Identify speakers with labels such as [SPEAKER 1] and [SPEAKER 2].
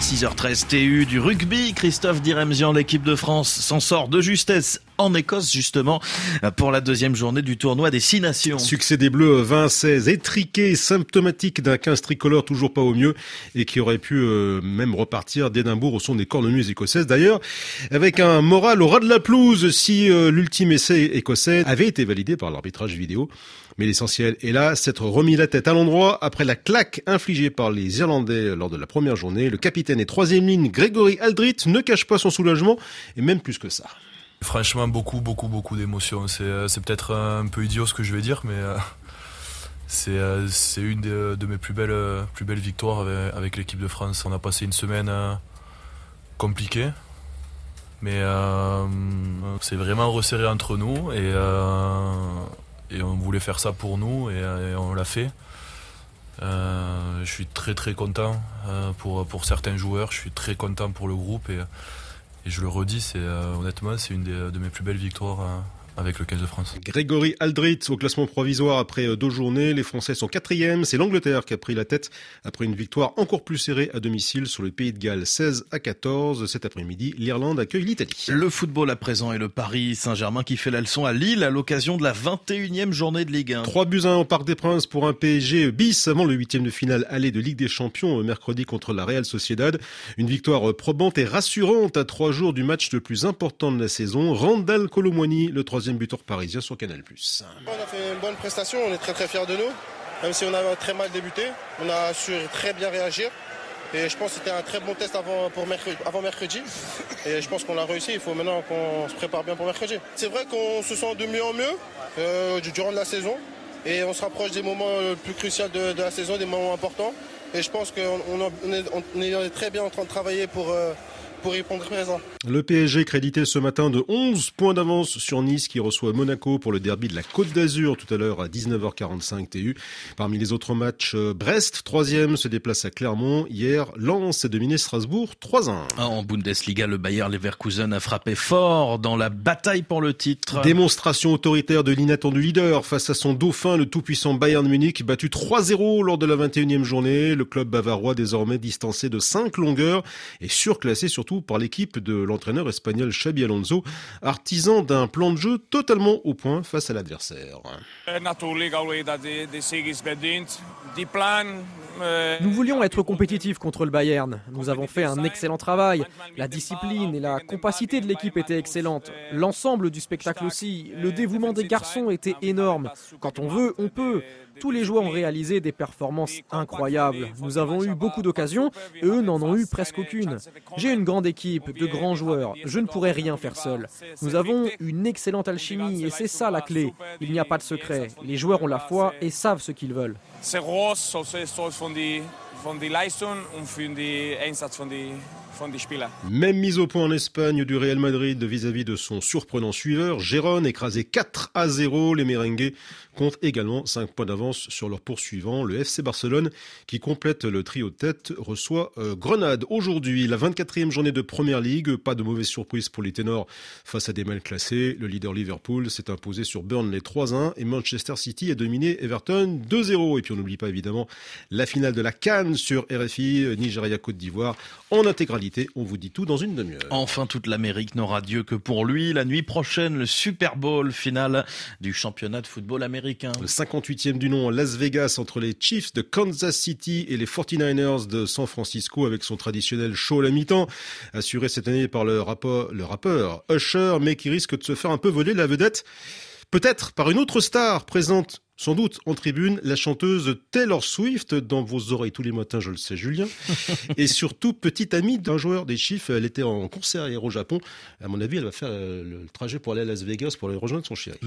[SPEAKER 1] À 6h13, TU du rugby, Christophe Diremzian, l'équipe de France s'en sort de justesse en Écosse justement pour la deuxième journée du tournoi des Six Nations.
[SPEAKER 2] Succès des Bleus 20-16, étriqué, symptomatique d'un 15 tricolore toujours pas au mieux et qui aurait pu euh, même repartir d'Édimbourg au son des cornemuses écossaises d'ailleurs, avec un moral au ras de la pelouse si euh, l'ultime essai écossais avait été validé par l'arbitrage vidéo. Mais l'essentiel est là, s'être remis la tête à l'endroit après la claque infligée par les Irlandais lors de la première journée. Le capitaine et troisième ligne Grégory Aldrit ne cache pas son soulagement et même plus que ça.
[SPEAKER 3] Franchement, beaucoup, beaucoup, beaucoup d'émotions. C'est, euh, peut-être un peu idiot ce que je vais dire, mais euh, euh, c'est, une de, mes plus belles, victoires avec, l'équipe de France. On a passé une semaine compliquée, mais c'est vraiment resserré entre nous et, on voulait faire ça pour nous et, on l'a fait. je suis très très content pour, certains joueurs, je suis très content pour le groupe et je le redis, c'est euh, honnêtement, c'est une de mes plus belles victoires hein avec le 15 de France.
[SPEAKER 2] Grégory Aldrit au classement provisoire après euh, deux journées. Les Français sont quatrième. C'est l'Angleterre qui a pris la tête après une victoire encore plus serrée à domicile sur le Pays de Galles 16 à 14. Cet après-midi, l'Irlande accueille l'Italie.
[SPEAKER 1] Le football à présent et le Paris Saint-Germain qui fait la leçon à Lille à l'occasion de la 21e journée de Ligue 1.
[SPEAKER 2] 3 buts 1 au Parc des Princes pour un PSG bis avant le huitième de finale aller de Ligue des Champions euh, mercredi contre la Real Sociedad. Une victoire euh, probante et rassurante à trois jours du match le plus important de la saison. Randall Colomwani, le troisième buteur parisien sur Canal+.
[SPEAKER 4] On a fait une bonne prestation, on est très très fiers de nous. Même si on a très mal débuté, on a su très bien réagir. Et je pense que c'était un très bon test avant, mercredi. Et je pense qu'on l'a réussi. Il faut maintenant qu'on se prépare bien pour mercredi. C'est vrai qu'on se sent de mieux en mieux euh, durant la saison. Et on se rapproche des moments euh, plus cruciaux de, la saison, des moments importants. Et je pense qu'on est, très bien en train de travailler pour, euh, pour répondre présent.
[SPEAKER 2] Le PSG crédité ce matin de 11 points d'avance sur Nice qui reçoit Monaco pour le derby de la Côte d'Azur tout à l'heure à 19h45 TU. Parmi les autres matchs, euh, Brest, troisième, se déplace à Clermont. Hier, Lens a dominé Strasbourg 3-1.
[SPEAKER 1] En Bundesliga, le Bayer Leverkusen a frappé fort dans la bataille pour le titre.
[SPEAKER 2] Démonstration autoritaire de l'inattendu leader face à son dauphin, le tout-puissant Bayern Munich, battu 3-0 lors de la 21e journée. Le club bavarois désormais distancé de 5 longueurs et surclassé surtout par l'équipe de l'entraîneur espagnol Xabi Alonso, artisan d'un plan de jeu totalement au point face à l'adversaire.
[SPEAKER 5] Nous voulions être compétitifs contre le Bayern. Nous avons fait un excellent travail. La discipline et la compacité de l'équipe étaient excellentes. L'ensemble du spectacle aussi. Le dévouement des garçons était énorme. Quand on veut, on peut. Tous les joueurs ont réalisé des performances incroyables. Nous avons eu beaucoup d'occasions et eux n'en ont eu presque aucune. J'ai une grande équipe, de grands joueurs. Je ne pourrais rien faire seul. Nous avons une excellente alchimie et c'est ça la clé. Il n'y a pas de secret. Les joueurs ont la foi et savent ce qu'ils veulent.
[SPEAKER 2] Même mise au point en Espagne du Real Madrid vis-à-vis de son surprenant suiveur, Gérone, écrasé 4 à 0. Les merengues comptent également 5 points d'avance sur leur poursuivant. Le FC Barcelone, qui complète le trio de tête, reçoit euh, Grenade. Aujourd'hui, la 24e journée de Première Ligue. Pas de mauvaise surprise pour les ténors face à des mal classés. Le leader Liverpool s'est imposé sur Burnley 3-1 et Manchester City a dominé Everton 2-0. Et puis on n'oublie pas évidemment la finale de la Cannes sur RFI, Nigeria-Côte d'Ivoire en intégralité on vous dit tout dans une demi-heure.
[SPEAKER 1] Enfin, toute l'Amérique n'aura Dieu que pour lui. La nuit prochaine, le Super Bowl final du championnat de football américain.
[SPEAKER 2] Le 58e du nom Las Vegas entre les Chiefs de Kansas City et les 49ers de San Francisco avec son traditionnel show à la mi-temps, assuré cette année par le rappeur, le rappeur Usher, mais qui risque de se faire un peu voler la vedette. Peut-être par une autre star présente sans doute en tribune, la chanteuse Taylor Swift dans vos oreilles tous les matins, je le sais, Julien. et surtout, petite amie d'un joueur des Chiefs. Elle était en concert hier au Japon. À mon avis, elle va faire le trajet pour aller à Las Vegas pour aller rejoindre son chéri.